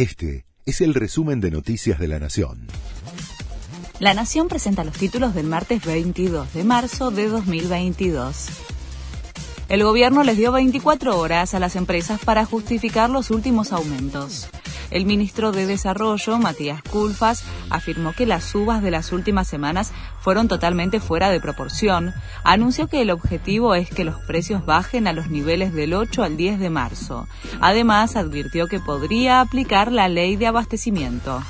Este es el resumen de Noticias de la Nación. La Nación presenta los títulos del martes 22 de marzo de 2022. El gobierno les dio 24 horas a las empresas para justificar los últimos aumentos. El ministro de Desarrollo, Matías Culfas, afirmó que las subas de las últimas semanas fueron totalmente fuera de proporción. Anunció que el objetivo es que los precios bajen a los niveles del 8 al 10 de marzo. Además, advirtió que podría aplicar la ley de abastecimiento.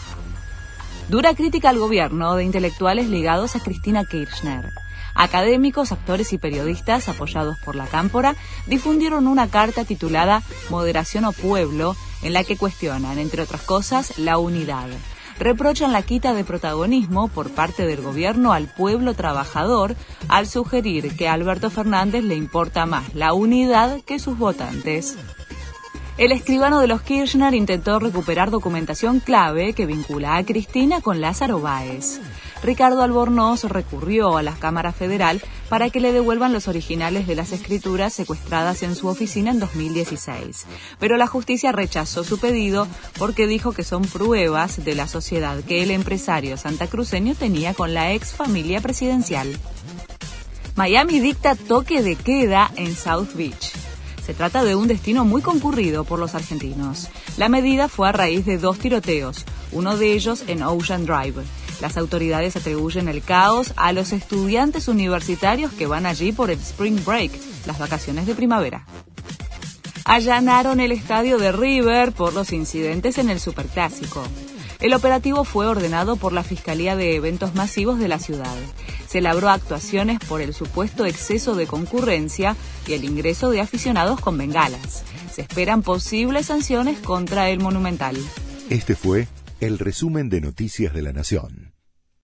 Dura crítica al gobierno de intelectuales ligados a Cristina Kirchner. Académicos, actores y periodistas, apoyados por la Cámpora, difundieron una carta titulada Moderación o Pueblo, en la que cuestionan, entre otras cosas, la unidad. Reprochan la quita de protagonismo por parte del gobierno al pueblo trabajador al sugerir que a Alberto Fernández le importa más la unidad que sus votantes. El escribano de los Kirchner intentó recuperar documentación clave que vincula a Cristina con Lázaro Báez. Ricardo Albornoz recurrió a la Cámara Federal para que le devuelvan los originales de las escrituras secuestradas en su oficina en 2016. Pero la justicia rechazó su pedido porque dijo que son pruebas de la sociedad que el empresario santacruceño tenía con la ex familia presidencial. Miami dicta toque de queda en South Beach. Se trata de un destino muy concurrido por los argentinos. La medida fue a raíz de dos tiroteos, uno de ellos en Ocean Drive. Las autoridades atribuyen el caos a los estudiantes universitarios que van allí por el Spring Break, las vacaciones de primavera. Allanaron el estadio de River por los incidentes en el Superclásico. El operativo fue ordenado por la Fiscalía de Eventos Masivos de la ciudad. Se labró actuaciones por el supuesto exceso de concurrencia y el ingreso de aficionados con bengalas. Se esperan posibles sanciones contra el Monumental. Este fue el resumen de Noticias de la Nación.